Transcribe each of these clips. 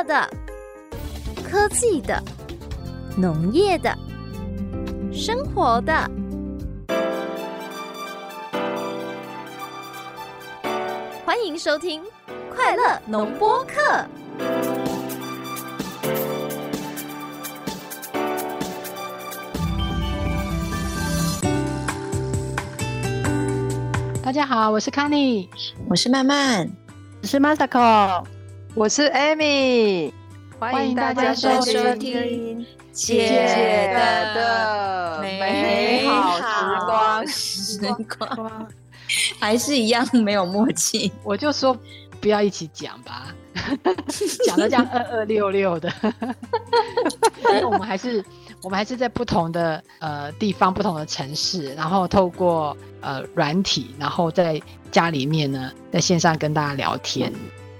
乐的、科技的、农业的、生活的。欢迎收听《快乐农播客》。大家好，我是康妮，我是曼曼，我是 Masako，我是 Amy，欢迎大家收听姐姐的美好时光，时光还是一样没有默契。我就说不要一起讲吧，讲的这样二二六六的，因为我们还是。我们还是在不同的呃地方、不同的城市，然后透过呃软体，然后在家里面呢，在线上跟大家聊天。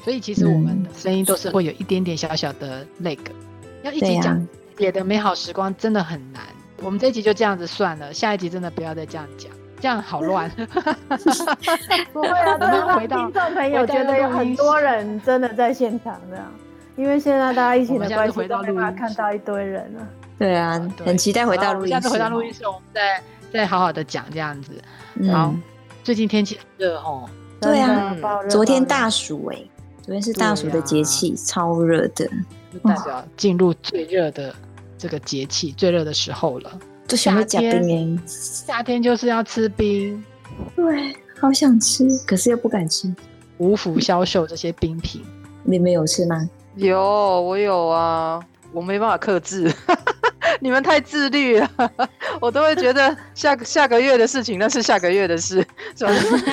所以其实我们的声音都是会有一点点小小的 lag。要一起讲别的美好时光真的很难。我们这一集就这样子算了，下一集真的不要再这样讲，这样好乱。不会啊，我们回到听众朋友觉得有很多人真的在现场这样，因为现在大家疫情的关系，都没办法看到一堆人了。对啊，对，很期待回到录音室。下次回到录音室，我们再再好好的讲这样子。然后最近天气热哦。对啊，昨天大暑哎，昨天是大暑的节气，超热的，就代表进入最热的这个节气，最热的时候了。就想要加冰，夏天就是要吃冰。对，好想吃，可是又不敢吃。无福消受这些冰品，你们有吃吗？有，我有啊，我没办法克制。你们太自律了，我都会觉得下个下个月的事情那是下个月的事。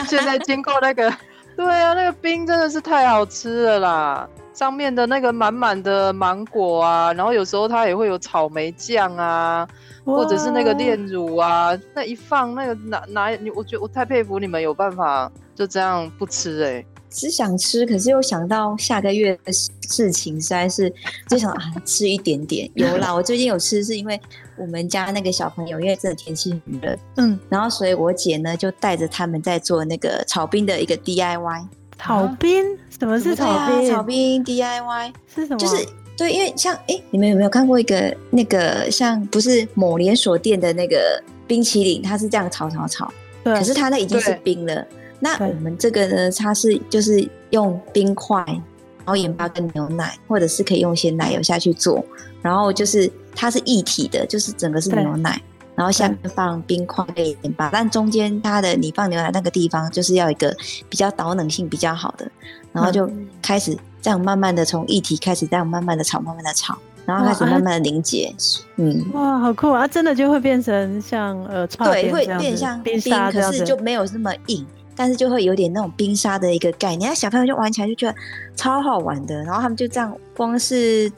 现在经过那个，对啊，那个冰真的是太好吃了啦！上面的那个满满的芒果啊，然后有时候它也会有草莓酱啊，或者是那个炼乳啊，那一放那个拿拿你，我觉得我太佩服你们有办法就这样不吃哎、欸。只想吃，可是又想到下个月的事情，实在是就想啊吃一点点。有啦，我最近有吃，是因为我们家那个小朋友，因为这天气很热，嗯，然后所以我姐呢就带着他们在做那个炒冰的一个 DIY。炒冰？什么是炒冰？啊、炒冰 DIY 是什么？就是对，因为像哎、欸，你们有没有看过一个那个像不是某连锁店的那个冰淇淋？它是这样炒炒炒，可是它那已经是冰了。那我们这个呢，它是就是用冰块，然后盐巴跟牛奶，或者是可以用一些奶油下去做，然后就是它是一体的，就是整个是牛奶，然后下面放冰块跟盐巴，但中间它的你放牛奶那个地方就是要一个比较导冷性比较好的，然后就开始这样慢慢的从一体开始这样慢慢的炒，慢慢的炒，然后开始慢慢的凝结，嗯，哇，好酷啊！真的就会变成像呃，对，会变像冰沙，可是就没有那么硬。但是就会有点那种冰沙的一个概念，那小朋友就玩起来就觉得超好玩的，然后他们就这样，光是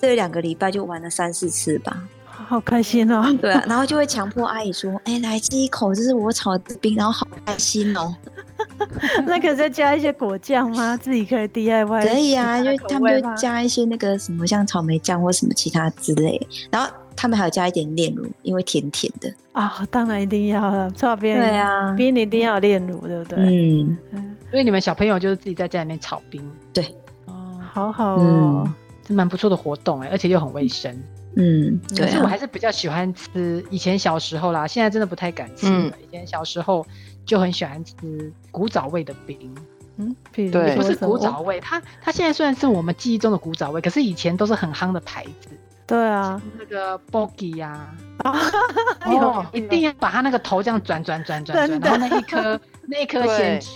这两个礼拜就玩了三四次吧，好开心哦。对啊，然后就会强迫阿姨说：“哎、欸，来吃一口，这是我炒的冰，然后好开心哦。”那可以再加一些果酱吗？自己可以 DIY？可以啊，因为他们就加一些那个什么像草莓酱或什么其他之类，然后。他们还有加一点炼乳，因为甜甜的啊，当然一定要了。炒冰，对啊，冰一定要炼乳，对不对？嗯，所以你们小朋友就是自己在家里面炒冰，对，哦，好好哦，这蛮不错的活动哎，而且又很卫生。嗯，对。可是我还是比较喜欢吃，以前小时候啦，现在真的不太敢吃了。以前小时候就很喜欢吃古早味的冰，嗯，对，不是古早味，它它现在虽然是我们记忆中的古早味，可是以前都是很夯的牌子。对啊，那个 Boggy 呀，哦，一定要把他那个头这样转转转转转，然后那一颗 那一颗先吃，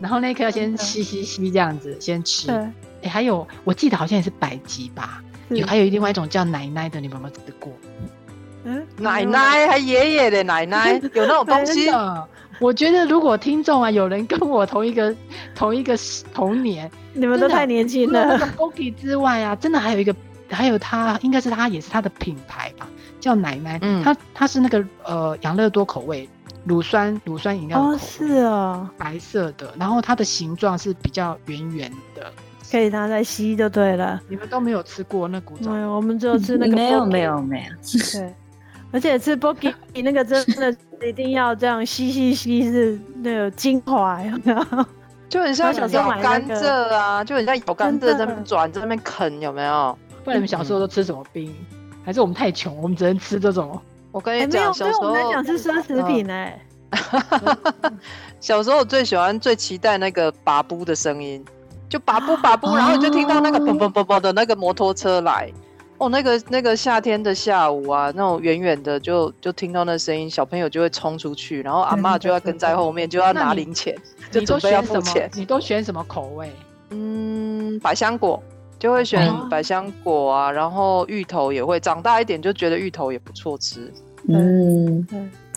然后那一颗先吸吸吸这样子先吃。哎，还有我记得好像也是百吉吧，有还有另外一种叫奶奶的，你们有没有吃过？嗯，奶奶还爷爷的奶奶 有那种东西？我觉得如果听众啊有人跟我同一个同一个童年，你们都太年轻了。Bogy 之外啊，真的还有一个。还有它，应该是它，也是它的品牌吧，叫奶奶。嗯，它它是那个呃养乐多口味，乳酸乳酸饮料哦，是哦，白色的，然后它的形状是比较圆圆的，可以拿来吸就对了。你们都没有吃过那古早？没有，我们只有吃那个。没有没有没有。对，而且吃 Bogi 那个真的一定要这样吸吸吸，是那个精华，有没有？就很像咬甘蔗啊，就很像咬甘蔗在那边转，在那边啃，有没有？不然你们小时候都吃什么冰？还是我们太穷，我们只能吃这种？我跟你讲，小时候我们在讲吃奢侈品哎。小时候我最喜欢、最期待那个拔布的声音，就拔布拔布，然后你就听到那个嘣嘣嘣嘣的那个摩托车来。哦，那个那个夏天的下午啊，那种远远的就就听到那声音，小朋友就会冲出去，然后阿嬷就要跟在后面，就要拿零钱，就准备要付钱。你都选什么口味？嗯，百香果就会选百香果啊，然后芋头也会，长大一点就觉得芋头也不错吃。嗯，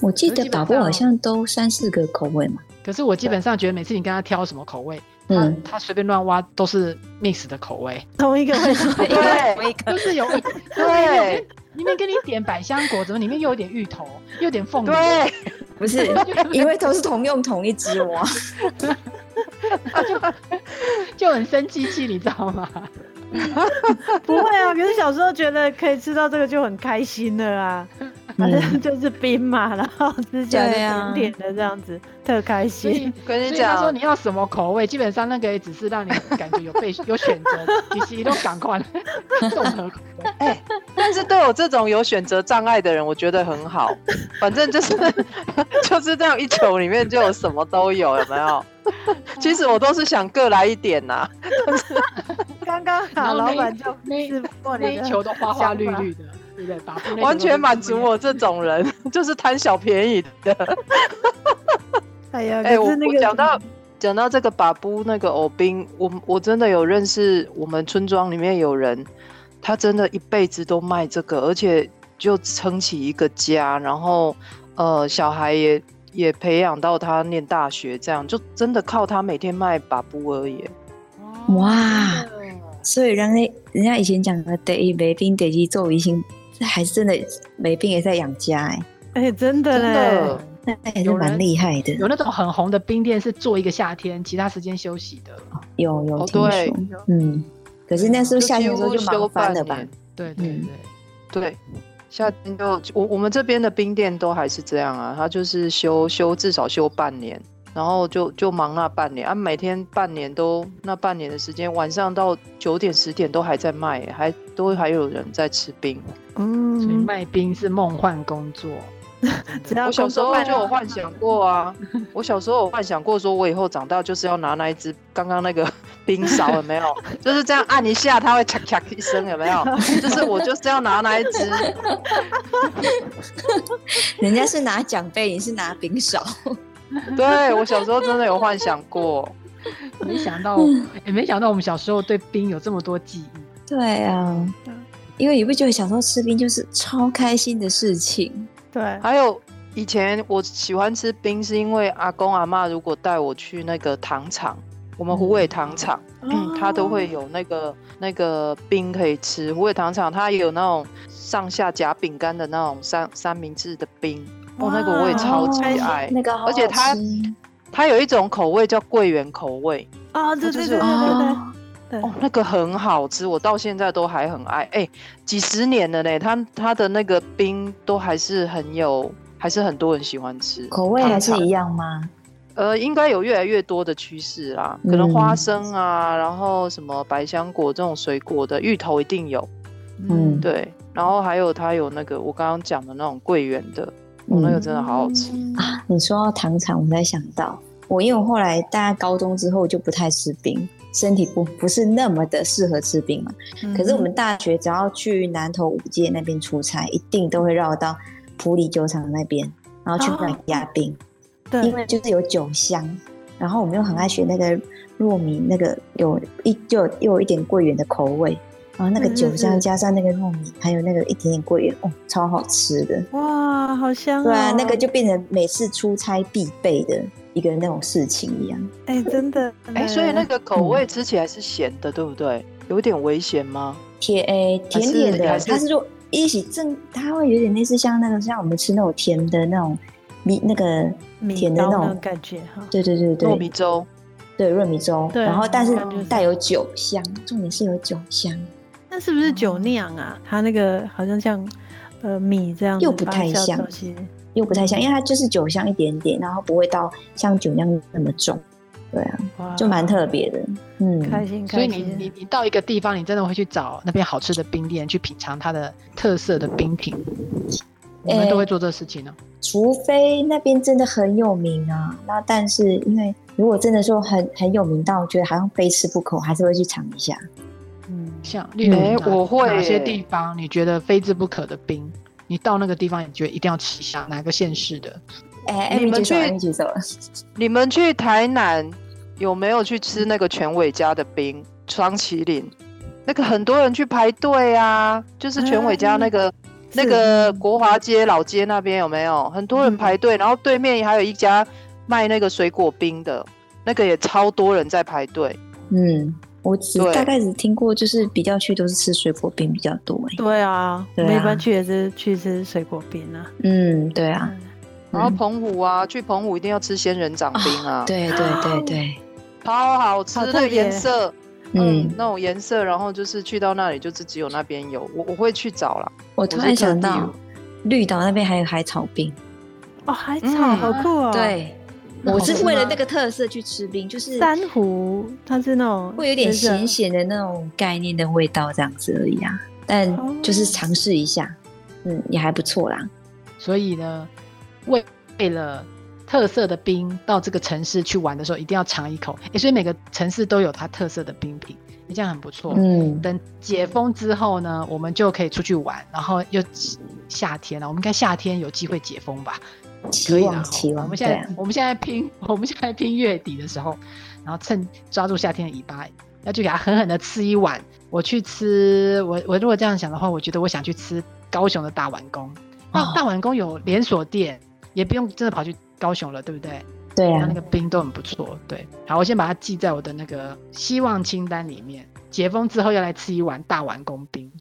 我记得拔布好像都三四个口味嘛。可是我基本上觉得每次你跟他挑什么口味。嗯，他随便乱挖都是 mix 的口味，同一个味道，对，就是有，对，里面给你点百香果，怎么里面又有点芋头，又有点凤梨？对，不是，因为都是同用同一只蛙，就就很生气气，你知道吗？不会啊，可是小时候觉得可以吃到这个就很开心了啊。反正就是冰嘛，然后吃起来甜甜的这样子，特开心。跟你讲，说你要什么口味，基本上那个也只是让你感觉有被有选择，其实你都赶快综合口味。哎，但是对我这种有选择障碍的人，我觉得很好。反正就是就是这样一球里面就有什么都有，有没有？其实我都是想各来一点呐。刚刚好，老板就那那一球都花花绿绿的。对对，完全满足我这种人，就是贪小便宜的。哎呀，哎、欸，我我讲到讲到这个把布那个藕兵，我我真的有认识，我们村庄里面有人，他真的一辈子都卖这个，而且就撑起一个家，然后呃，小孩也也培养到他念大学，这样就真的靠他每天卖把布而已。哇，所以人家人家以前讲的第一卖冰，第二做维新。这还是真的没病也在养家哎、欸，哎、欸，真的嘞，那也是蛮厉害的。有那种很红的冰店是做一个夏天，其他时间休息的。有有听说，对嗯，可是那时候夏天的时候就忙翻了吧？对对对对，夏天就我我们这边的冰店都还是这样啊，他就是休休至少休半年。然后就就忙那半年啊，每天半年都那半年的时间，晚上到九点十点都还在卖，还都还有人在吃冰。嗯，所以卖冰是梦幻工作。我小时候就有幻想过啊，我小时候有幻想过，说我以后长大就是要拿那一只刚刚那个 冰勺，有没有？就是这样按一下，它会咔咔一声，有没有？就是我就是要拿那一只。人家是拿奖杯，你是拿冰勺。对，我小时候真的有幻想过，没想到也没想到我们小时候对冰有这么多记忆。对啊，因为你不觉得小时候吃冰就是超开心的事情？对，还有以前我喜欢吃冰，是因为阿公阿妈如果带我去那个糖厂，我们虎尾糖厂，嗯，他都会有那个那个冰可以吃。虎尾糖厂它也有那种上下夹饼干的那种三三明治的冰。哦，那个我也超级爱，那个好好，而且它它有一种口味叫桂圆口味。啊，对对对对对，哦，那个很好吃，我到现在都还很爱，哎，几十年了呢，它它的那个冰都还是很有，还是很多人喜欢吃，口味还是一样吗？呃，应该有越来越多的趋势啦，可能花生啊，然后什么百香果这种水果的，芋头一定有，嗯，对，然后还有它有那个我刚刚讲的那种桂圆的。我、哦、那个真的好好吃、嗯、啊！你说到糖厂，我才想到我，因为我后来大家高中之后就不太吃冰，身体不不是那么的适合吃冰嘛。嗯、可是我们大学只要去南投五街那边出差，一定都会绕到普里酒厂那边，然后去买压冰。对、哦，因为就是有酒香，然后我们又很爱学那个糯米，那个有一就又有一点桂圆的口味。然后那个酒香加上那个糯米，还有那个一点点桂圆，哦，超好吃的！哇，好香、哦！对啊，那个就变成每次出差必备的一个那种事情一样。哎，真的，哎，所以那个口味吃起来是咸的，嗯、对不对？有点危险吗？甜，哎，甜点的，它是说一起正，它会有点类似像那个像我们吃那种甜的那种米，那个甜的那种，感觉哈。对对对对，糯米粥，对糯米粥，对然后但是带有酒香，重点是有酒香。那是不是酒酿啊？它那个好像像呃米这样，又不太像，又不太像，因为它就是酒香一点点，然后不会到像酒酿那么重。对啊，就蛮特别的，嗯，开心开心。所以你你你到一个地方，你真的会去找那边好吃的冰店去品尝它的特色的冰品。我们都会做这事情呢、啊欸，除非那边真的很有名啊。那但是因为如果真的说很很有名到觉得好像非吃不可，还是会去尝一下。嗯，像例如、欸、我会哪些地方你觉得非吃不可的冰，你到那个地方你觉得一定要吃下哪个县市的？哎、欸，你们去你们去台南有没有去吃那个全伟家的冰双麒麟？那个很多人去排队啊，就是全伟家那个。嗯那个国华街老街那边有没有很多人排队？然后对面还有一家卖那个水果冰的，那个也超多人在排队。嗯，我只大概只听过，就是比较去都是吃水果冰比较多。哎，对啊，我们一般去也是去吃水果冰啊。嗯，对啊。然后澎湖啊，去澎湖一定要吃仙人掌冰啊。对对对对，超好吃的颜色。嗯，那种颜色，然后就是去到那里，就是只有那边有，我我会去找啦。我突然想到，绿岛那边还有海草冰。哦，海草、嗯、好酷哦。对，我是为了那个特色去吃冰，就是珊瑚，它是那种会有点咸咸的那种概念的味道，这样子而已啊。但就是尝试一下，嗯，也还不错啦。所以呢，为为了。特色的冰到这个城市去玩的时候，一定要尝一口。欸，所以每个城市都有它特色的冰品，这样很不错。嗯，等解封之后呢，我们就可以出去玩，然后又夏天了，我们应该夏天有机会解封吧？可以的。期望。我们现在我们现在拼，我们现在拼月底的时候，然后趁抓住夏天的尾巴，要去给它狠狠的吃一碗。我去吃，我我如果这样想的话，我觉得我想去吃高雄的大碗公。那大碗公有连锁店，也不用真的跑去。高雄了，对不对？对啊，那个冰都很不错。对，好，我先把它记在我的那个希望清单里面。解封之后要来吃一碗大碗公冰。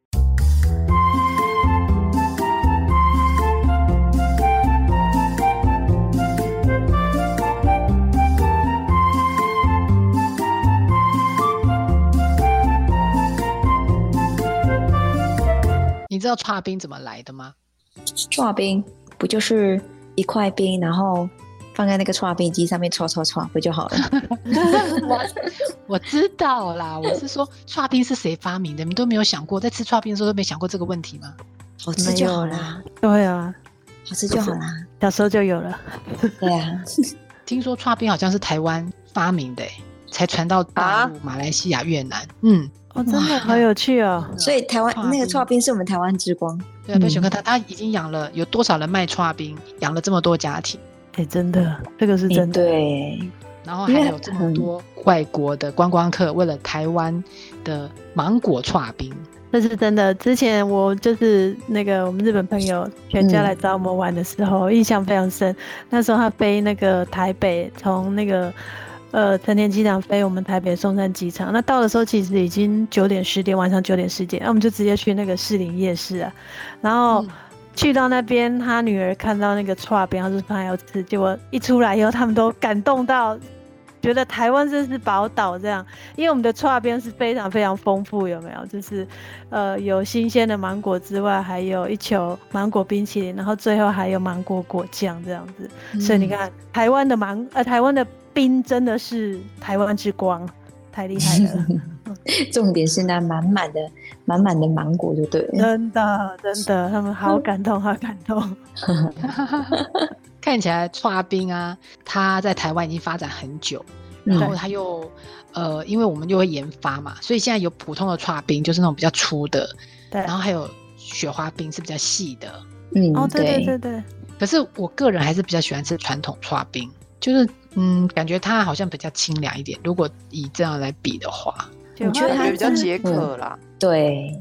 你知道剉冰怎么来的吗？剉冰不就是？一块冰，然后放在那个剉冰机上面搓搓搓，不就好了？我 我知道啦，我是说剉冰是谁发明的？你们都没有想过，在吃剉冰的时候都没想过这个问题吗？好吃就好啦，对啊，好吃就好啦，小时候就有了。对啊，听说剉冰好像是台湾发明的，才传到大陆、马来西亚、越南。嗯，哦，真的好有趣哦。所以台湾那个剉冰是我们台湾之光。对啊，贝雪克他他已经养了有多少人卖剉冰，养了这么多家庭，哎、欸，真的，这个是真的。欸、对，然后还有这么多外国的观光客为了台湾的芒果剉冰，这是真的。之前我就是那个我们日本朋友全家来找我们玩的时候，嗯、印象非常深。那时候他飞那个台北，从那个。呃，成田机场飞我们台北松山机场，那到的时候其实已经九点十点，晚上九点十点，那我们就直接去那个士林夜市啊，然后去到那边，他女儿看到那个剉冰，他说他要吃，结果一出来以后，他们都感动到，觉得台湾真是宝岛这样，因为我们的串边是非常非常丰富，有没有？就是呃有新鲜的芒果之外，还有一球芒果冰淇淋，然后最后还有芒果果酱这样子，嗯、所以你看台湾的芒呃台湾的。冰真的是台湾之光，太厉害了。重点是那满满的、满满的芒果，就对了。真的，真的，他们好感动，好感动。看起来剉冰啊，它在台湾已经发展很久，然后它又呃，因为我们又会研发嘛，所以现在有普通的剉冰，就是那种比较粗的，对。然后还有雪花冰是比较细的，嗯，哦，对对对对。可是我个人还是比较喜欢吃传统剉冰，就是。嗯，感觉它好像比较清凉一点。如果以这样来比的话，我觉得它比较解渴啦。对，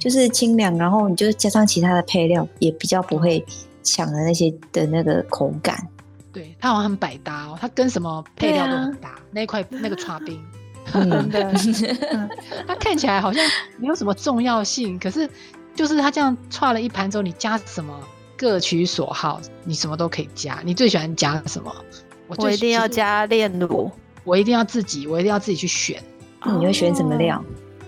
就是清凉，然后你就加上其他的配料，也比较不会抢了那些的那个口感。对，它好像很百搭哦，它跟什么配料都很搭。那块那个叉冰，真的，它看起来好像没有什么重要性，可是就是它这样串了一盘之后，你加什么各取所好，你什么都可以加。你最喜欢加什么？我，我一定要加炼乳，我一定要自己，我一定要自己去选。你会选什么料？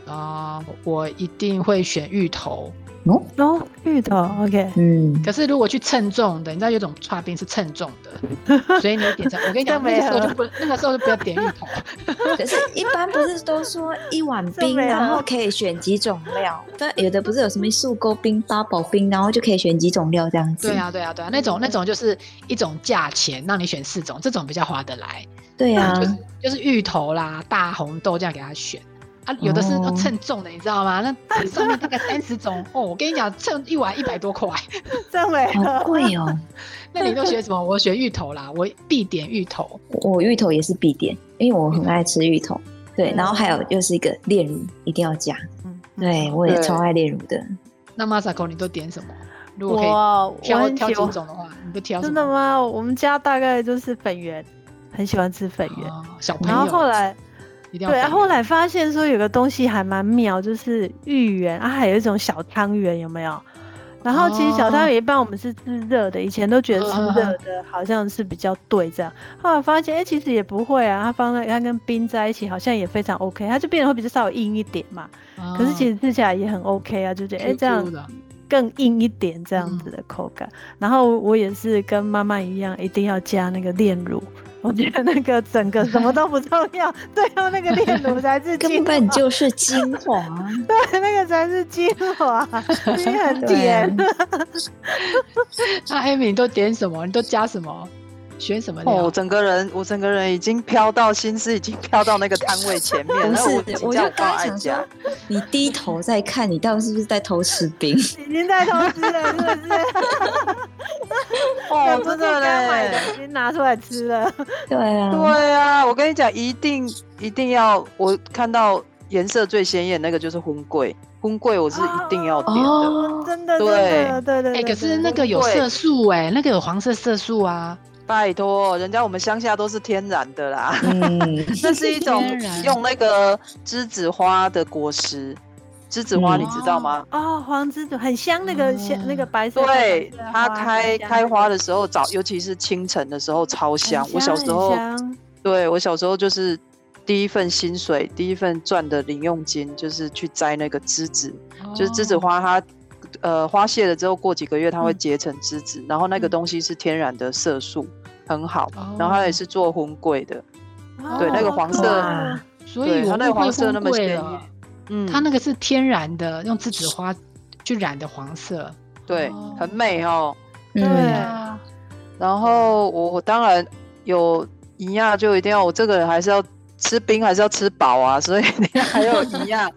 啊、呃，我一定会选芋头，哦哦，芋头，OK，嗯，可是如果去称重的，你知道有种剉冰是称重的，所以你点成，我跟你讲，那个时候就不，那个时候就不要点芋头。可是，一般不是都说一碗冰，然后可以选几种料？但，有的不是有什么素勾冰、八宝冰，然后就可以选几种料这样子。对啊，对啊，对啊，那种那种就是一种价钱，让你选四种，这种比较划得来。对啊，就是就是芋头啦、大红豆这样给他选。啊，有的是要称重的，你知道吗？那上面大概三十种哦。我跟你讲，称一碗一百多块，这么贵哦。那你都学什么？我学芋头啦，我必点芋头。我芋头也是必点，因为我很爱吃芋头。对，然后还有又是一个炼乳一定要加。嗯，对我也超爱炼乳的。那 Masako 你都点什么？如果可以挑挑几种的话，你都挑什么？真的吗？我们家大概就是粉圆，很喜欢吃粉圆。小朋友。然后后来。对啊，后来发现说有个东西还蛮妙，就是芋圆啊，还有一种小汤圆，有没有？然后其实小汤圆一般我们是吃热的，以前都觉得吃热的好像是比较对这样。后来发现，哎，其实也不会啊，它放在它跟冰在一起，好像也非常 OK，它就变得会比较稍微硬一点嘛。可是其实吃起来也很 OK 啊，就觉得哎这样更硬一点这样子的口感。然后我也是跟妈妈一样，一定要加那个炼乳。我觉得那个整个什么都不重要，最后那个炼乳才是根本就是精华。对，那个才是精华，你很甜。那艾米你都点什么？你都加什么？选什么料？我整个人，我整个人已经飘到心思，已经飘到那个摊位前面。不是，我就刚想说，你低头在看，你到底是不是在偷吃冰？已经在偷吃了，是不是？哦，真的嘞，已经拿出来吃了。对啊，对啊，我跟你讲，一定一定要，我看到颜色最鲜艳那个就是荤桂。荤桂我是一定要点的。哦，真的，对对对。哎，可是那个有色素哎，那个有黄色色素啊。拜托，人家我们乡下都是天然的啦。嗯，这是一种 用那个栀子花的果实，栀子花你知道吗？哦，黄栀子很香，那个香，那个白色。对，它开开花的时候，早尤其是清晨的时候超香。我小时候，对我小时候就是第一份薪水，第一份赚的零用金，就是去摘那个栀子，就是栀子花它。呃，花谢了之后，过几个月它会结成栀子，然后那个东西是天然的色素，很好。然后它也是做婚柜的，对，那个黄色，所以它那个黄色那么鲜艳。嗯，它那个是天然的，用栀子花去染的黄色，对，很美哦。对啊。然后我我当然有一样，就一定要我这个人还是要。吃冰还是要吃饱啊，所以你还有一样，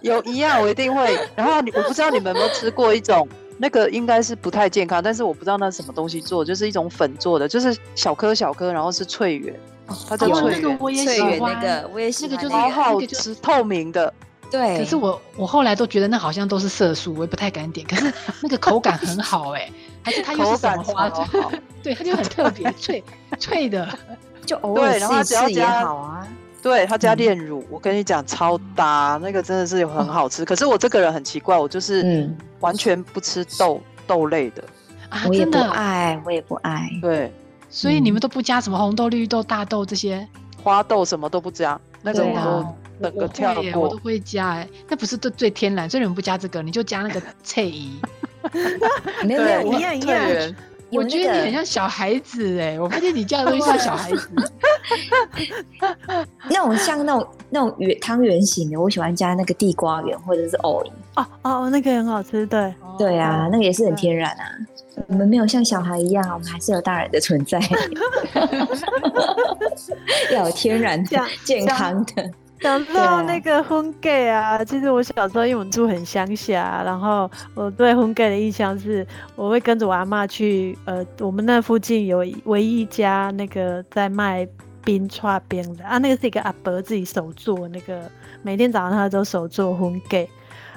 有一样我一定会。然后你我不知道你们有没有吃过一种，那个应该是不太健康，但是我不知道那是什么东西做，就是一种粉做的，就是小颗小颗，然后是脆圆，它叫脆圆。脆圆那个我也喜欢，那个就是好好吃，透明的。对。可是我我后来都觉得那好像都是色素，我也不太敢点。可是那个口感很好哎，还是它又是什么花？对，它就很特别脆 脆的，就偶尔试一次也好啊。对，他加炼乳，嗯、我跟你讲超搭，那个真的是很好吃。嗯、可是我这个人很奇怪，我就是完全不吃豆、嗯、豆类的，啊，我也不爱，我也不爱。对，所以你们都不加什么红豆、绿豆、大豆这些？花豆，什么都不加，那个我都那个跳过，我都会加哎，那不是最最天然，所以你们不加这个，你就加那个脆姨，没有没有一样一样。我觉得你很像小孩子哎，我发现你叫的东西像小孩子。那种像那种那种圆汤圆型的，我喜欢加那个地瓜圆或者是藕银。哦哦，那个很好吃，对对啊，那个也是很天然啊。我们没有像小孩一样，我们还是有大人的存在，要有天然的、健康的。想到那个粉粿啊，其实我小时候因为我们住很乡下，然后我对粉粿的印象是，我会跟着我阿妈去，呃，我们那附近有唯一一家那个在卖冰串冰的啊，那个是一个阿伯自己手做，那个每天早上他都手做粉粿，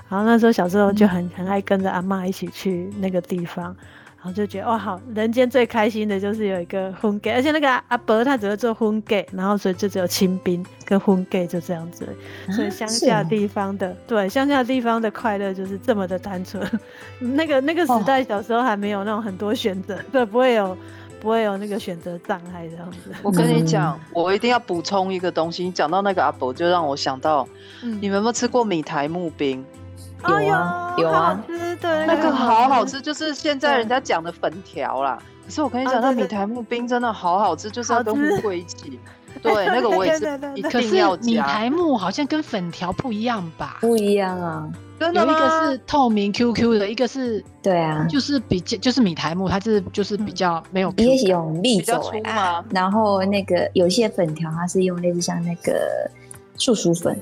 然后那时候小时候就很很爱跟着阿妈一起去那个地方。然后就觉得哇，好，人间最开心的就是有一个粉粿，而且那个阿伯他只会做粉粿，然后所以就只有清兵跟粉粿就这样子。所以乡下地方的，对，乡下地方的快乐就是这么的单纯。那个那个时代小时候还没有那种很多选择，对，不会有不会有那个选择障碍这样子。我跟你讲，我一定要补充一个东西。你讲到那个阿伯，就让我想到，你们有没有吃过米苔木冰？有啊，有啊。对，那个好好吃，就是现在人家讲的粉条啦。可是我跟你讲，那米苔木冰真的好好吃，就是要跟乌龟一起。对，那个我也是 一定要加。米苔木好像跟粉条不一样吧？不一样啊，有一个是透明 QQ 的，一个是，对啊，就是比较就是米苔木，它是就是比较没有，也有蜜比较粗嘛。然后那个有些粉条它是用类似像那个树薯粉。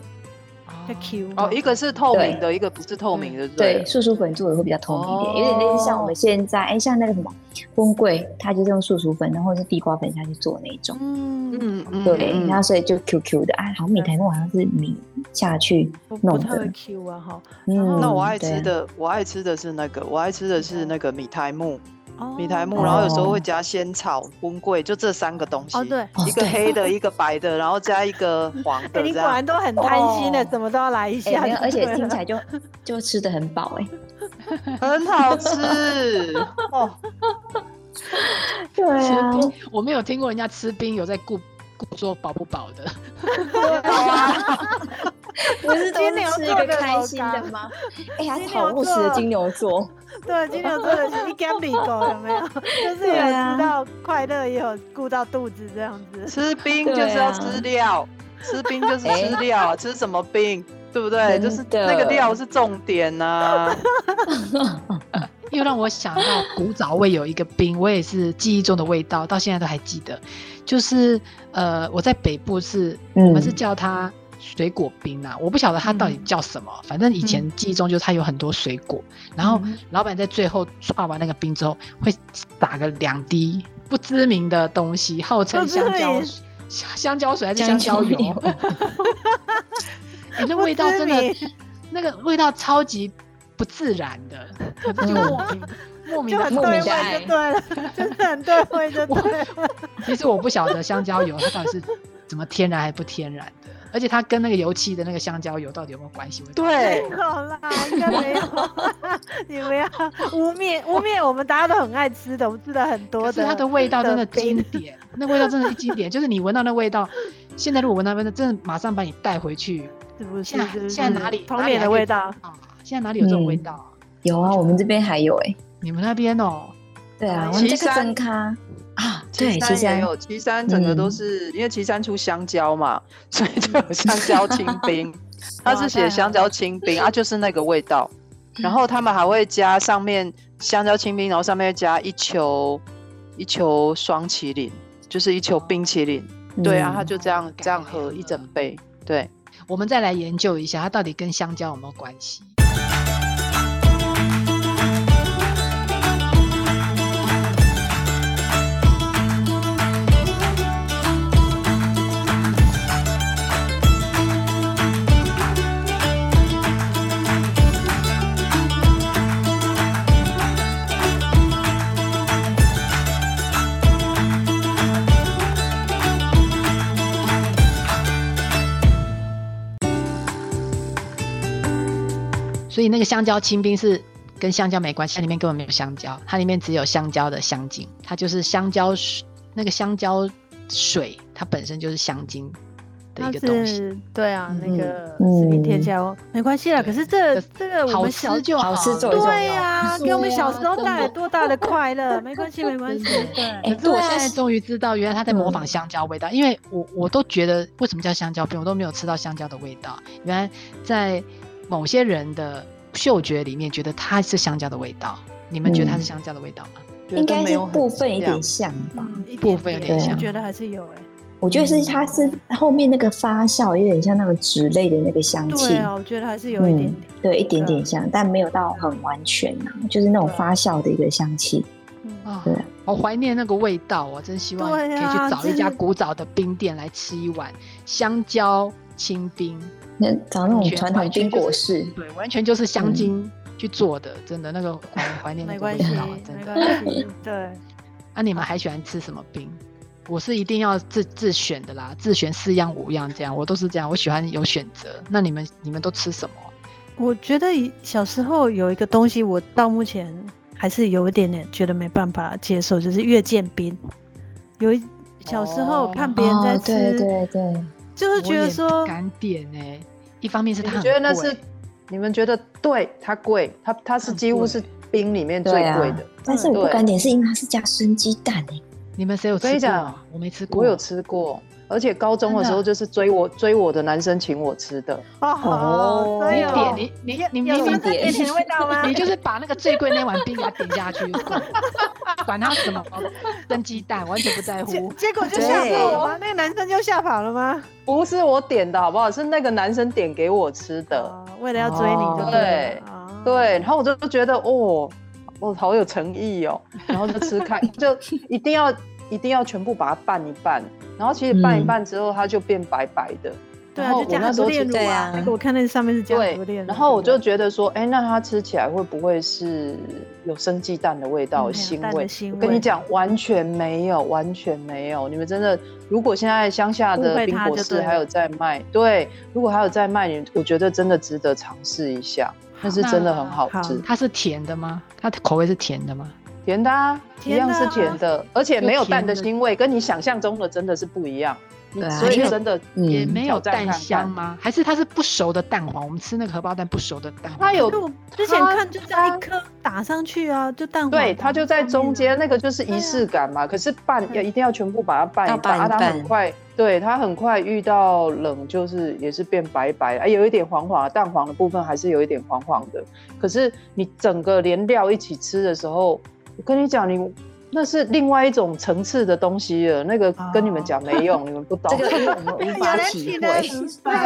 哦，一个是透明的，一个不是透明的，对，素薯粉做的会比较透明一点，有点类似像我们现在，哎，像那个什么风柜，它就是用素薯粉，然后是地瓜粉下去做那种，嗯。嗯，对，然后所以就 Q Q 的，哎，好米苔目好像是米下去弄的，Q 啊哈，嗯，那我爱吃的，我爱吃的是那个，我爱吃的是那个米苔目。米苔木，然后有时候会加仙草、荤桂，就这三个东西。哦，对，一个黑的，一个白的，然后加一个黄的。你果然都很贪心的，怎么都要来一下。而且听起来就就吃的很饱哎，很好吃 哦。对啊，我没有听过人家吃冰有在顾顾说饱不饱的。不是金牛座的开心的吗？哎呀，好务实的金牛座。对，金牛座的一干比狗有没有？就是有吃到快乐，也有顾到肚子这样子。吃冰就是要吃料，吃冰就是吃料，吃什么冰，对不对？就是那个料是重点呐。又让我想到古早味有一个冰，我也是记忆中的味道，到现在都还记得。就是呃，我在北部是，我们是叫它。水果冰啊，我不晓得它到底叫什么，嗯、反正以前记忆中就是它有很多水果，嗯、然后老板在最后刷完那个冰之后，会打个两滴不知名的东西，号称香蕉香蕉水还是香蕉油？你这 味道真的，那个味道超级不自然的，莫名的莫名的爱，对了，真的很对味就对了。其实我不晓得香蕉油它到底是怎么天然还不天然的。而且它跟那个油漆的那个香蕉油到底有没有关系？对，好啦，应该没有。你不要污蔑污蔑我们，大家都很爱吃的，我们吃的很多的。是它的味道真的经典，那味道真的是经典。就是你闻到那味道，现在如果闻到那味道，真的马上把你带回去。是不是？现在现在哪里童年的味道啊？现在哪里有这种味道？有啊，我们这边还有哎。你们那边哦？对啊，我们这个真咖。啊，对，岐山也有，岐山整个都是，因为岐山出香蕉嘛，所以就有香蕉清冰，它是写香蕉清冰啊，就是那个味道。然后他们还会加上面香蕉清冰，然后上面加一球一球双麒麟，就是一球冰淇淋。对啊，他就这样这样喝一整杯。对，我们再来研究一下，它到底跟香蕉有没有关系？所以那个香蕉清冰是跟香蕉没关系，它里面根本没有香蕉，它里面只有香蕉的香精，它就是香蕉水，那个香蕉水它本身就是香精的一个东西。对啊，那个食品添加哦，没关系啦。可是这这个我们小就好吃，对呀，给我们小时候带来多大的快乐，没关系，没关系。对，可是我现在终于知道，原来他在模仿香蕉味道，因为我我都觉得为什么叫香蕉冰，我都没有吃到香蕉的味道。原来在某些人的嗅觉里面觉得它是香蕉的味道，你们觉得它是香蕉的味道吗？嗯、应该是部分有点像吧，嗯、部分有点像。我觉得还是有哎、欸，我觉得是它是后面那个发酵有点像那个纸类的那个香气。对啊，我觉得还是有一点对，一点点像，但没有到很完全啊，就是那种发酵的一个香气。啊，对，好怀念那个味道，我真希望可以去找一家古早的冰店来吃一碗香蕉清冰。那找那种传统冰果式，对，完全就是香精去做的，真的那个怀 怀念那个味道，真的。对。那 你们还喜欢吃什么冰？我是一定要自自选的啦，自选四样五样这样，我都是这样，我喜欢有选择。那你们你们都吃什么？我觉得小时候有一个东西，我到目前还是有一点点觉得没办法接受，就是月见冰。有一小时候看别人在吃，对对对。就是觉得说敢点哎，一方面是他觉得那是你们觉得对它贵，它它是几乎是冰里面最贵的。但是我不敢点，是因为它是加生鸡蛋哎。你们谁有吃过？我没吃过，我有吃过。而且高中的时候就是追我追我的男生请我吃的哦，你点你你你有点甜甜的味道吗？你就是把那个最贵那碗冰给它点下去，管他什么生鸡蛋，完全不在乎。结果就吓跑了吗？那个男生就吓跑了吗？不是我点的好不好？是那个男生点给我吃的，为了要追你，对对对。然后我就觉得哦，我好有诚意哦，然后就吃开，就一定要一定要全部把它拌一拌。然后其实拌一拌之后，它就变白白的。对啊，就加很多炼乳啊。那个我看那上面是加很多炼乳。然后我就觉得说，哎，那它吃起来会不会是有生鸡蛋的味道、腥味？我跟你讲，完全没有，完全没有。你们真的，如果现在乡下的冰果室还有在卖，对，如果还有在卖，你我觉得真的值得尝试一下。那是真的很好吃。它是甜的吗？它的口味是甜的吗？甜的啊，一样是甜的，而且没有蛋的腥味，跟你想象中的真的是不一样。对啊，所以真的也没有蛋香吗？还是它是不熟的蛋黄？我们吃那个荷包蛋不熟的蛋黄。它有，之前看就这样一颗打上去啊，就蛋黄。对，它就在中间，那个就是仪式感嘛。可是拌要一定要全部把它拌一拌，它很快，对，它很快遇到冷就是也是变白白，哎，有一点黄黄，蛋黄的部分还是有一点黄黄的。可是你整个连料一起吃的时候。我跟你讲，你那是另外一种层次的东西了。那个跟你们讲没用，你们不懂。这个我 们无法体会。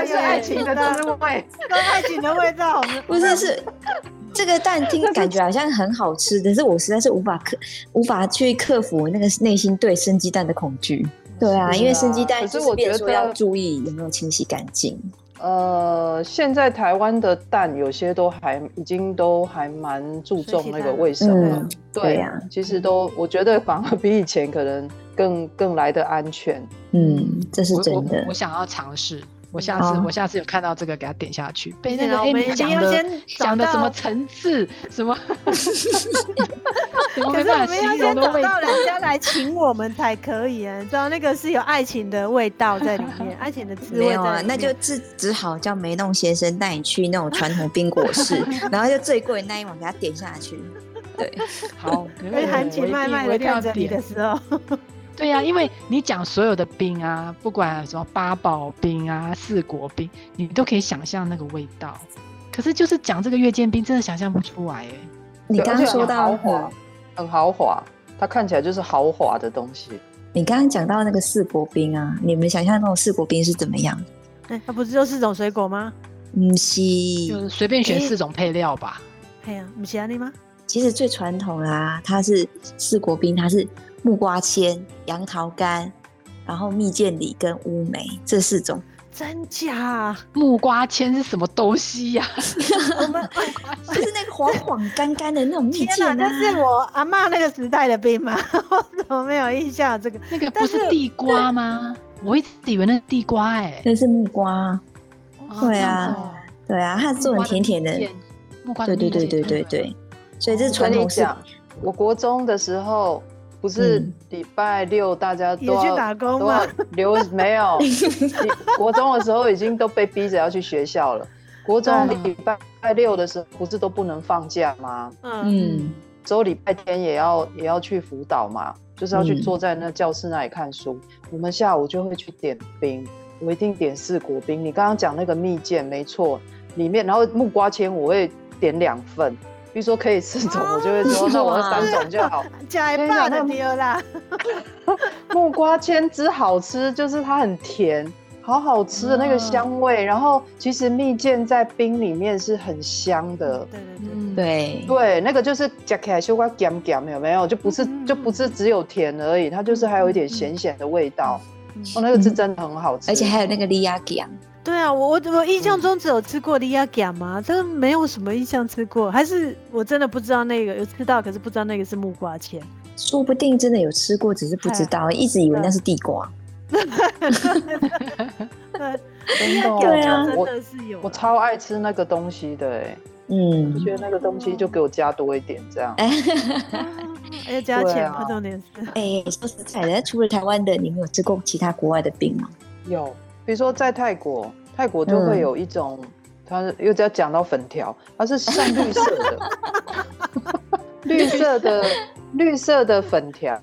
是爱情的滋味，爱情的味道。不是，是这个蛋听 感觉好像很好吃，但是我实在是无法克，无法去克服那个内心对生鸡蛋的恐惧。对啊，因为生鸡蛋，可是我觉得要注意有没有清洗干净。呃，现在台湾的蛋有些都还已经都还蛮注重那个卫生了。嗯、对呀，啊、其实都我觉得反而比以前可能更更来的安全。嗯，这是真的。我，我，我想要尝试。我下次我下次有看到这个，给他点下去。被那个哎，你讲的讲的什么层次什么？可是我们要先找到人家来请我们才可以啊！你知道那个是有爱情的味道在里面，爱情的滋味。没有啊，那就只只好叫梅弄先生带你去那种传统冰果室，然后就最贵的那一碗给他点下去。对，好，被含情脉脉的看着你的时候。对呀、啊，因为你讲所有的冰啊，不管什么八宝冰啊、四果冰，你都可以想象那个味道。可是就是讲这个月见冰，真的想象不出来哎。你刚刚说到豪华，很豪华，它看起来就是豪华的东西。你刚刚讲到那个四果冰啊，你们想象那种四果冰是怎么样？哎，它不是就四种水果吗？嗯，是，就是随便选四种配料吧。哎呀，不是啊，你吗？其实最传统的啊，它是四果冰，它是。木瓜签、杨桃干，然后蜜饯梨跟乌梅这四种，真假？木瓜签是什么东西呀？我们就是那个黄黄干干的那种蜜饯啊！那是我阿妈那个时代的冰吗？我怎么没有印象？这个那个不是地瓜吗？我一直以为那是地瓜哎，那是木瓜。对啊，对啊，它做很甜甜的。木瓜，对对对对对对。所以这是传统是。我国中的时候。不是礼拜六大家都要、嗯、去打工吗？留 没有？国中的时候已经都被逼着要去学校了。国中礼拜六的时候不是都不能放假吗？嗯，之后礼拜天也要也要去辅导嘛，就是要去坐在那教室那里看书。嗯、我们下午就会去点冰，我一定点四果冰。你刚刚讲那个蜜饯没错，里面然后木瓜签我会点两份。比如说可以四种，我就会说那我要三种就好。加一半的丢啦。木瓜签之好吃，就是它很甜，好好吃的那个香味。然后其实蜜饯在冰里面是很香的。对对对对，那个就是加起来修瓜咸咸，有没有？就不是就不是只有甜而已，它就是还有一点咸咸的味道。哦，那个是真的很好吃，而且还有那个利亚酱。对啊，我我我印象中只有吃过利亚酱吗？真的没有什么印象吃过，还是我真的不知道那个有吃到，可是不知道那个是木瓜签。说不定真的有吃过，只是不知道，一直以为那是地瓜。真的对啊，我我超爱吃那个东西的哎，嗯，我觉得那个东西就给我加多一点这样。还 要加钱不？重点是，哎，说实在的，除了台湾的，你们有吃过其他国外的冰吗？有。比如说在泰国，泰国就会有一种它又在讲到粉条，它是深 绿色的，绿色的绿色的粉条。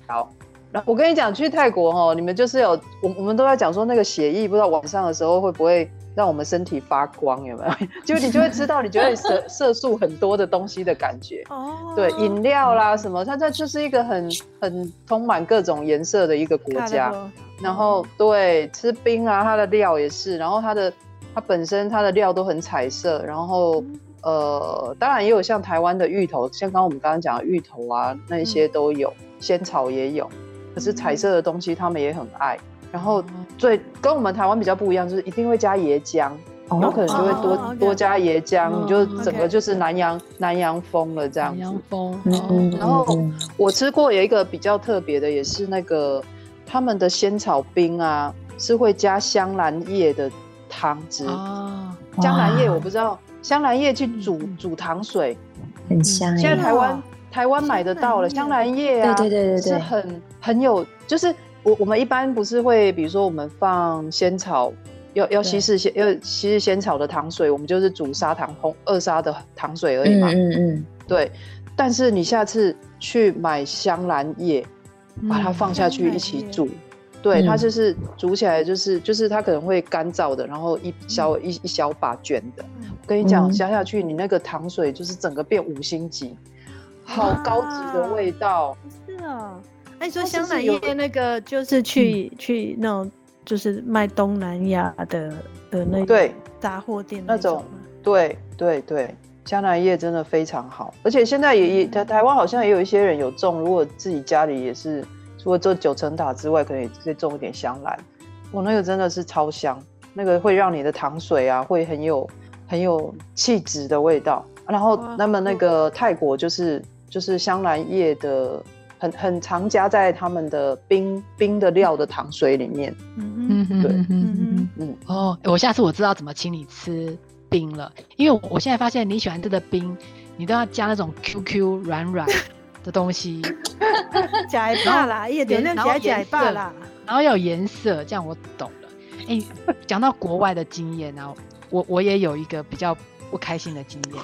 我跟你讲，去泰国哦，你们就是有我我们都在讲说那个血液，不知道晚上的时候会不会让我们身体发光，有没有？就你就会知道，你觉得色色素很多的东西的感觉。哦。对，饮料啦什么，它这就是一个很很充满各种颜色的一个国家。然后对，吃冰啊，它的料也是，然后它的它本身它的料都很彩色，然后呃，当然也有像台湾的芋头，像刚刚我们刚刚讲的芋头啊，那一些都有，仙草也有。可是彩色的东西他们也很爱，然后最跟我们台湾比较不一样，就是一定会加椰浆，有可能就会多多加椰浆，你就整个就是南洋南洋风了这样子。南洋风，然后我吃过有一个比较特别的，也是那个他们的仙草冰啊，是会加香兰叶的汤汁。哦，香兰叶我不知道，香兰叶去煮煮糖水，很香。现在台湾。台湾买得到了香兰叶啊，对对对对，是很很有，就是我我们一般不是会，比如说我们放仙草，要要稀释仙要稀释仙草的糖水，我们就是煮砂糖烘二砂的糖水而已嘛，嗯嗯，对。但是你下次去买香兰叶，把它放下去一起煮，对，它就是煮起来就是就是它可能会干燥的，然后一小一一小把卷的，我跟你讲，加下去你那个糖水就是整个变五星级。好高级的味道，是啊，哎你说香兰叶那个就是去去那种就是卖东南亚的的那对杂货店那种，对对对，香兰叶真的非常好，而且现在也也台台湾好像也有一些人有种，如果自己家里也是除了做九层塔之外，可能也可以种一点香兰，我那个真的是超香，那个会让你的糖水啊会很有很有气质的味道。然后那么那个泰国就是。就是香兰叶的很很常加在他们的冰冰的料的糖水里面。嗯嗯，对，嗯嗯嗯。哦，我下次我知道怎么请你吃冰了，因为我现在发现你喜欢吃的冰，你都要加那种 QQ 软软的东西。假霸啦，叶点亮假假霸啦，然后要有颜色，这样我懂了。哎、欸，讲到国外的经验啊，我我也有一个比较。不开心的经验，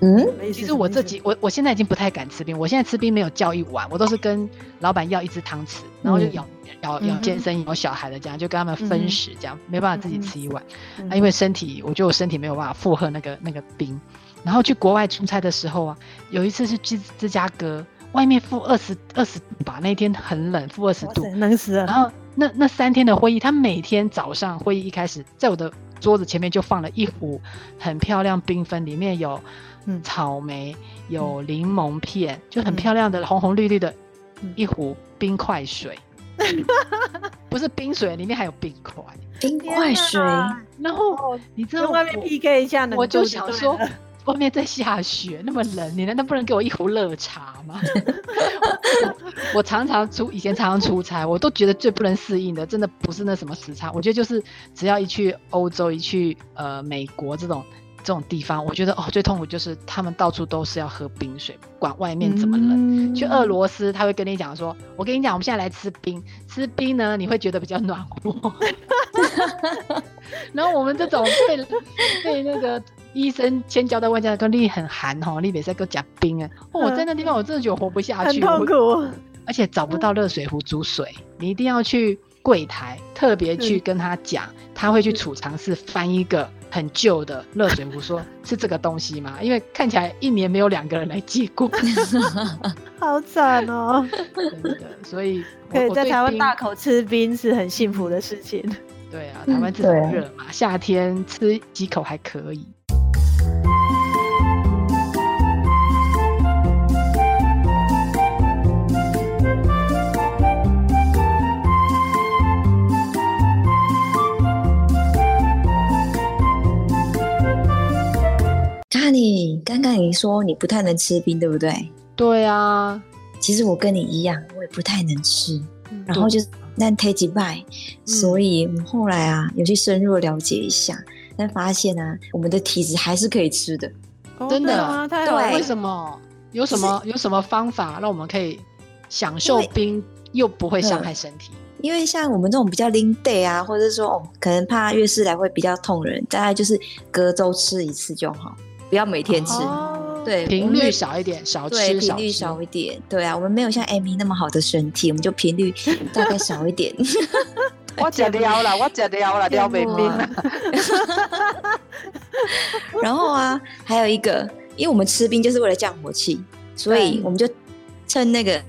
嗯，其实我这几我我现在已经不太敢吃冰，我现在吃冰没有叫一碗，我都是跟老板要一只汤匙，然后就咬咬咬健身咬小孩的这样，就跟他们分食这样，没办法自己吃一碗，啊，因为身体我觉得我身体没有办法负荷那个那个冰，然后去国外出差的时候啊，有一次是去芝加哥，外面负二十二十度吧，那天很冷，负二十度，冷死了，然后那那三天的会议，他每天早上会议一开始在我的。桌子前面就放了一壶很漂亮缤纷，里面有草莓，有柠檬片，就很漂亮的红红绿绿的一壶冰块水，不是冰水，里面还有冰块，冰块水。然后你知道外面 PK 一下呢，我就想说。外面在下雪，那么冷，你难道不能给我一壶热茶吗？我，常常出，以前常常出差，我都觉得最不能适应的，真的不是那什么时差，我觉得就是只要一去欧洲，一去呃美国这种这种地方，我觉得哦最痛苦就是他们到处都是要喝冰水，不管外面怎么冷。嗯、去俄罗斯，他会跟你讲说，我跟你讲，我们现在来吃冰，吃冰呢你会觉得比较暖和。然后我们这种被被那个。医生千交代万交代，你很寒吼，你别再给我讲冰啊！我、哦、在那地方我真的觉得活不下去，很痛苦，而且找不到热水壶煮水，你一定要去柜台特别去跟他讲，他会去储藏室翻一个很旧的热水壶，说 是这个东西吗？因为看起来一年没有两个人来借过，好惨哦！真的，所以可以在台湾大口吃冰是很幸福的事情。对啊，台湾至少热嘛，嗯、夏天吃几口还可以。那你刚刚你说你不太能吃冰，对不对？对啊，其实我跟你一样，我也不太能吃。嗯、然后就是那太几拜，所以我们后来啊有去深入了解一下，但发现啊，我们的体质还是可以吃的。哦、真的吗？对，为什么？有什么有什么方法让我们可以享受冰又不会伤害身体。因为像我们这种比较零 day 啊，或者说哦，可能怕月事来会比较痛人，大概就是隔周吃一次就好，不要每天吃。哦、对，频率少一点，少吃对，频率少一点。对啊，我们没有像 Amy 那么好的身体，我们就频率大概少一点。我吃掉了，我吃掉了，掉没冰了。然后啊，还有一个，因为我们吃冰就是为了降火气，所以我们就趁那个。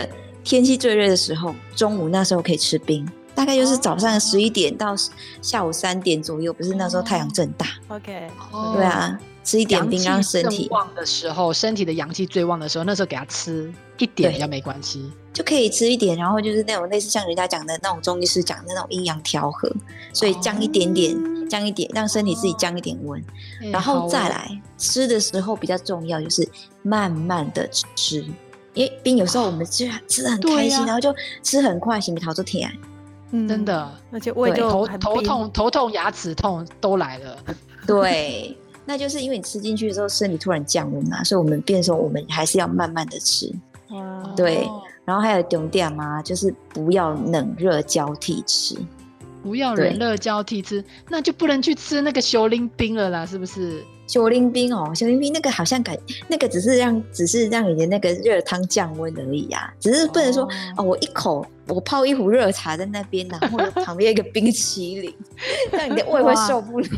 天气最热的时候，中午那时候可以吃冰，大概就是早上十一点到下午三点左右，不是那时候太阳正大。OK，对啊，吃一点冰让身体。旺的时候，身体的阳气最旺的时候，那时候给他吃一点比较没关系，就可以吃一点，然后就是那种类似像人家讲的那种中医师讲的那种阴阳调和，所以降一点点，降一点，让身体自己降一点温，然后再来吃的时候比较重要，就是慢慢的吃。因为冰有时候我们吃吃的很开心，然后就吃很快，心里头就甜。嗯，真的，而且胃就头头痛、头痛、牙齿痛都来了。对，那就是因为你吃进去的时候，身体突然降温嘛，所以我们变说我们还是要慢慢的吃。对，然后还有重点嘛，就是不要冷热交替吃。不要冷热交替吃，那就不能去吃那个小林冰了啦，是不是？小林冰哦，小林冰那个好像感，那个只是让，只是让你的那个热汤降温而已啊，只是不能说哦，哦，我一口我泡一壶热茶在那边，然后旁边一个冰淇淋，让你的胃会受不了。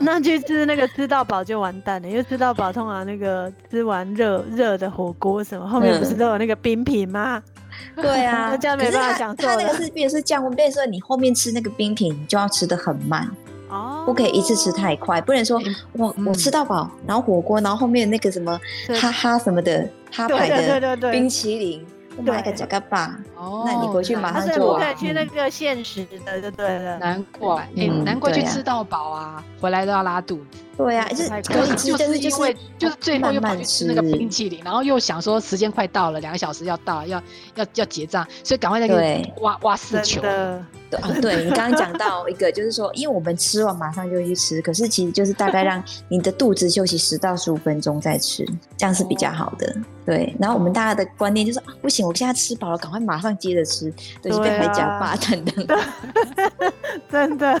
那去吃那个吃到饱就完蛋了，因为吃到饱通常那个吃完热热的火锅什么，后面不是都有那个冰品吗？嗯、对啊，那这样没办法讲错。它那个是变是降温，变成说你后面吃那个冰品，你就要吃的很慢。哦，不可以一次吃太快，不能说我我吃到饱，然后火锅，然后后面那个什么哈哈什么的哈牌的冰淇淋，买个加个吧。哦，那你回去马上做。不可以去那个现实的就对了。难怪，哎，难怪去吃到饱啊，回来都要拉肚子。对呀，就是可以吃，就是因为就是最后又跑去吃那个冰淇淋，然后又想说时间快到了，两个小时要到，要要要结账，所以赶快再给挖挖四球。对，对你刚刚讲到一个，就是说，因为我们吃完马上就去吃，可是其实就是大概让你的肚子休息十到十五分钟再吃，这样是比较好的。对，然后我们大家的观念就是，不行，我现在吃饱了，赶快马上接着吃，对，被海夹霸等等。真的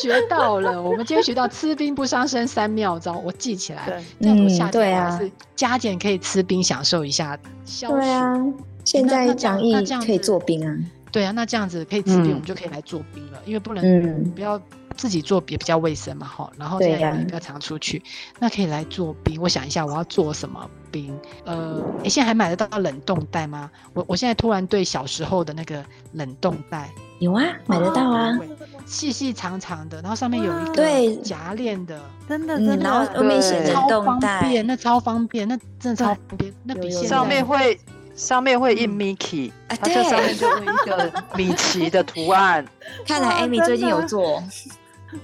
学到了，我们今天学到吃冰不伤身三妙招，我记起来。对，嗯，对啊，是加减可以吃冰，享受一下消暑。对啊，现在讲义可以做冰啊。对啊，那这样子可以吃冰，嗯、我们就可以来做冰了。因为不能、嗯、不要自己做，也比较卫生嘛，哈。然后现在也比较常出去，啊、那可以来做冰。我想一下，我要做什么冰？呃，你现在还买得到冷冻袋吗？我我现在突然对小时候的那个冷冻袋有啊，买得到啊，细细长长的，然后上面有一个夹链的，真的真的，然后后面写冷冻袋，超方便，那超方便，那真的超方便，那比现在上面会。上面会印 Mickey，它这上面就会一个米奇的图案。看来 Amy 最近有做。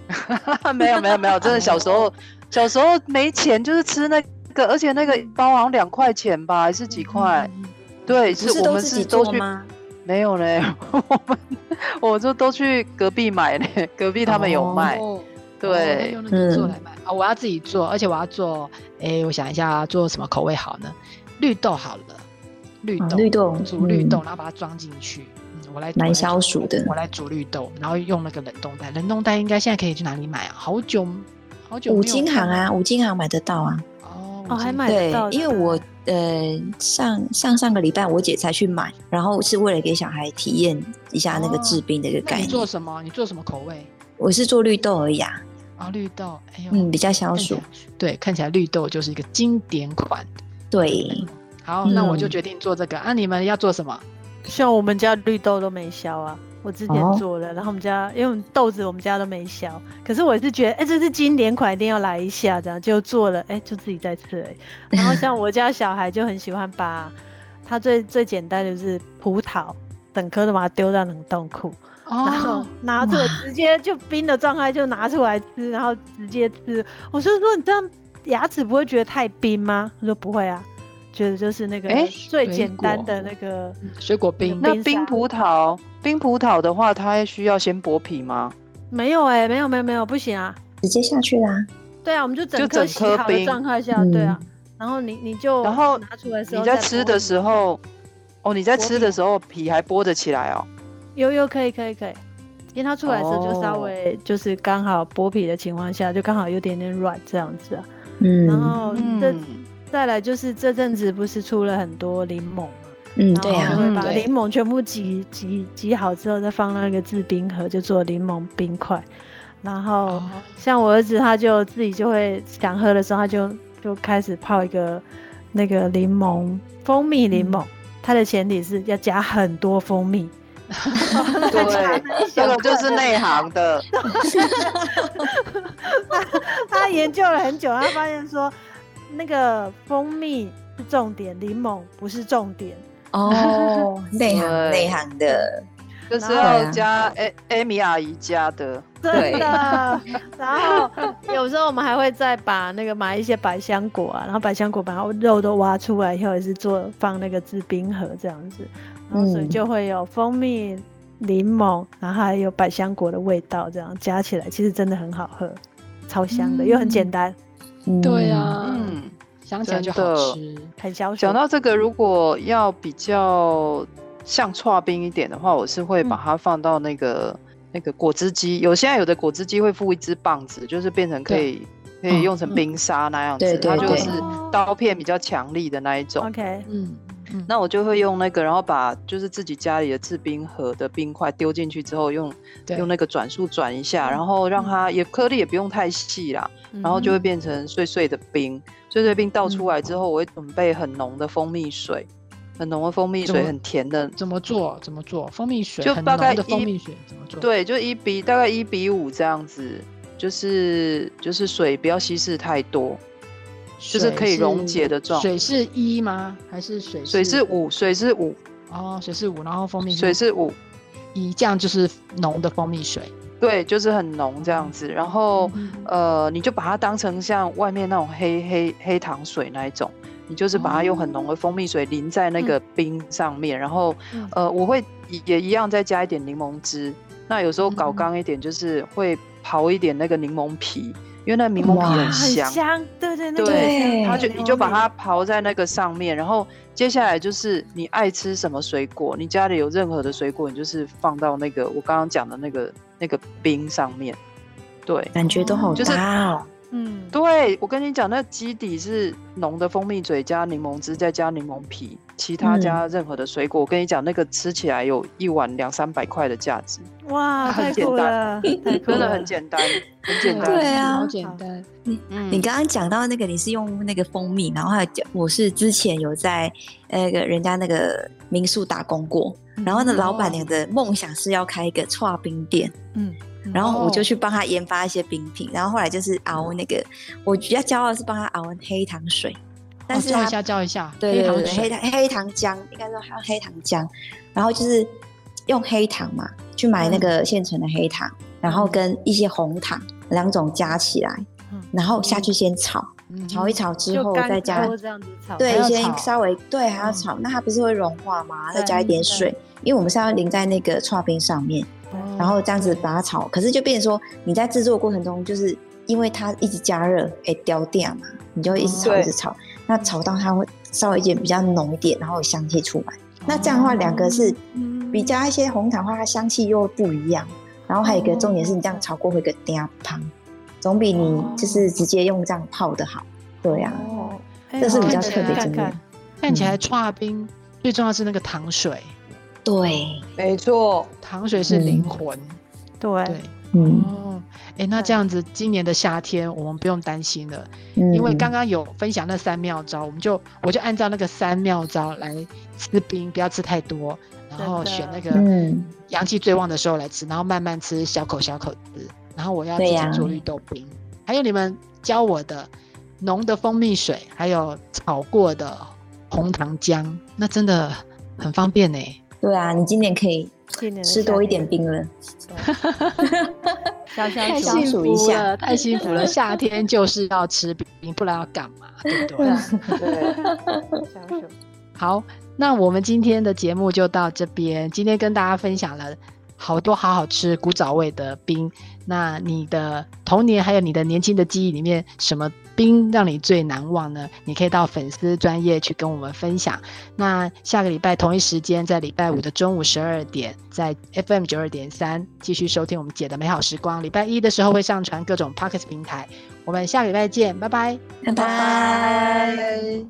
没有没有没有，真的小时候 小时候没钱，就是吃那个，而且那个包好像两块钱吧，还是几块？对，是我们是都去吗？没有嘞，我们我就都去隔壁买嘞，隔壁他们有卖。对，用那个做来卖啊！我要自己做，而且我要做，哎，我想一下做什么口味好呢？绿豆好了。绿豆，绿豆煮绿豆，然后把它装进去。嗯，我来蛮消暑的。我来煮绿豆，然后用那个冷冻袋。冷冻袋应该现在可以去哪里买啊？好久好久。五金行啊，五金行买得到啊。哦，还买得到。对，因为我呃上上上个礼拜我姐才去买，然后是为了给小孩体验一下那个制冰的一个概念。你做什么？你做什么口味？我是做绿豆而已啊。啊，绿豆，哎呦，嗯，比较消暑。对，看起来绿豆就是一个经典款。对。好，那我就决定做这个。嗯、啊，你们要做什么？像我们家绿豆都没削啊，我之前做了，哦、然后我们家因为豆子我们家都没削，可是我也是觉得，哎、欸，这是经典款，一定要来一下，这样就做了，哎、欸，就自己在吃哎。然后像我家小孩就很喜欢把，他最最简单的就是葡萄，整颗都把它丢到冷冻库，哦、然后拿出来直接就冰的状态就拿出来吃，然后直接吃。我就说，你这样牙齿不会觉得太冰吗？他说不会啊。觉得就是那个最简单的那个水果冰。那冰葡萄，冰葡萄的话，它需要先剥皮吗？没有哎，没有没有没有，不行啊，直接下去啦。对啊，我们就整颗洗好的状态下，对啊。然后你你就然后拿出来时候，你在吃的时候，哦，你在吃的时候皮还剥得起来哦？有有可以可以可以，因为它出来的时候就稍微就是刚好剥皮的情况下，就刚好有点点软这样子啊。嗯，然后这、嗯、再来就是这阵子不是出了很多柠檬嘛？嗯，对呀、啊，会把柠檬全部挤挤挤好之后，再放那个制冰盒，就做柠檬冰块。然后像我儿子，他就自己就会想喝的时候，他就就开始泡一个那个柠檬蜂蜜柠檬。它的前提是要加很多蜂蜜。对，这个就是内行的。他他研究了很久，他发现说那个蜂蜜是重点，柠檬不是重点。哦，内行内行的。就是要加艾艾米阿姨加的，真的。然后有时候我们还会再把那个买一些百香果啊，然后百香果把肉都挖出来以后，也是做放那个制冰盒这样子，然后所以就会有蜂蜜、柠檬，然后还有百香果的味道，这样加起来其实真的很好喝，超香的，嗯、又很简单。对啊，嗯，想起来就好吃，很消暑。讲到这个，如果要比较。像剉冰一点的话，我是会把它放到那个、嗯、那个果汁机。有现在有的果汁机会附一支棒子，就是变成可以可以用成冰沙那样子，嗯、它就是刀片比较强力的那一种。OK，嗯，那我就会用那个，然后把就是自己家里的制冰盒的冰块丢进去之后，用用那个转速转一下，然后让它也颗粒也不用太细啦，然后就会变成碎碎的冰。碎碎冰倒出来之后，我会准备很浓的蜂蜜水。很浓的蜂蜜水，很甜的。怎么做？怎么做？蜂蜜水就大概的蜂蜜水怎么做？对，就一比大概一比五这样子，就是就是水不要稀释太多，就是可以溶解的状。水是一吗？还是水是？水是五，水是五。哦，水是五，然后蜂蜜水是五，一这样就是浓的蜂蜜水。对，就是很浓这样子。然后、嗯、呃，你就把它当成像外面那种黑黑黑糖水那一种。你就是把它用很浓的蜂蜜水淋在那个冰上面，嗯、然后，呃，我会也一样再加一点柠檬汁。那有时候搞刚一点，就是会刨一点那个柠檬皮，因为那柠檬皮很香，很香，对对对，它就你就把它刨在那个上面，然后接下来就是你爱吃什么水果，你家里有任何的水果，你就是放到那个我刚刚讲的那个那个冰上面，对，感觉都好大哦。嗯，对，我跟你讲，那基底是浓的蜂蜜嘴加柠檬汁，再加柠檬皮，其他加任何的水果。嗯、我跟你讲，那个吃起来有一碗两三百块的价值。哇，很简单，真的很简单，很简单，对啊，好简单。你你刚刚讲到那个，你是用那个蜂蜜，然后还有我是之前有在那个人家那个民宿打工过，然后呢，老板娘的梦想是要开一个剉冰店。嗯。然后我就去帮他研发一些冰品，然后后来就是熬那个，我比较骄傲的是帮他熬黑糖水，但是教一下教一下，对对对，黑糖黑糖浆，应该说还有黑糖浆，然后就是用黑糖嘛，去买那个现成的黑糖，然后跟一些红糖两种加起来，然后下去先炒，炒一炒之后再加，对，先稍微对还要炒，那它不是会融化吗？再加一点水，因为我们是要淋在那个创冰上面。然后这样子把它炒，可是就变成说你在制作的过程中，就是因为它一直加热，哎，掉掉嘛，你就会一直炒，一直炒，那炒到它会稍微一点比较浓一点，然后有香气出来。那这样的话，两个是比加一些红糖的话，它香气又不一样。然后还有一个重点是你这样炒过会个嗲胖，总比你就是直接用这样泡的好。对呀，这是比较特别经验。看起来串冰最重要是那个糖水。对，没错，糖水是灵魂。嗯、对，对，嗯，哎、欸，那这样子，今年的夏天我们不用担心了，嗯、因为刚刚有分享那三妙招，我们就我就按照那个三妙招来吃冰，不要吃太多，然后选那个阳气最旺的时候来吃，然后慢慢吃，小口小口吃，然后我要自己做绿豆冰，啊、还有你们教我的浓的蜂蜜水，还有炒过的红糖浆，那真的很方便呢、欸。对啊，你今年可以吃多一点冰了，太幸福了，太幸福了！夏天就是要吃冰，不然要干嘛？对不对？对。好，那我们今天的节目就到这边。今天跟大家分享了好多好好吃古早味的冰。那你的童年还有你的年轻的记忆里面，什么冰让你最难忘呢？你可以到粉丝专业去跟我们分享。那下个礼拜同一时间，在礼拜五的中午十二点，在 FM 九二点三继续收听我们姐的美好时光。礼拜一的时候会上传各种 p o c k e t 平台。我们下个礼拜见，拜拜，拜拜。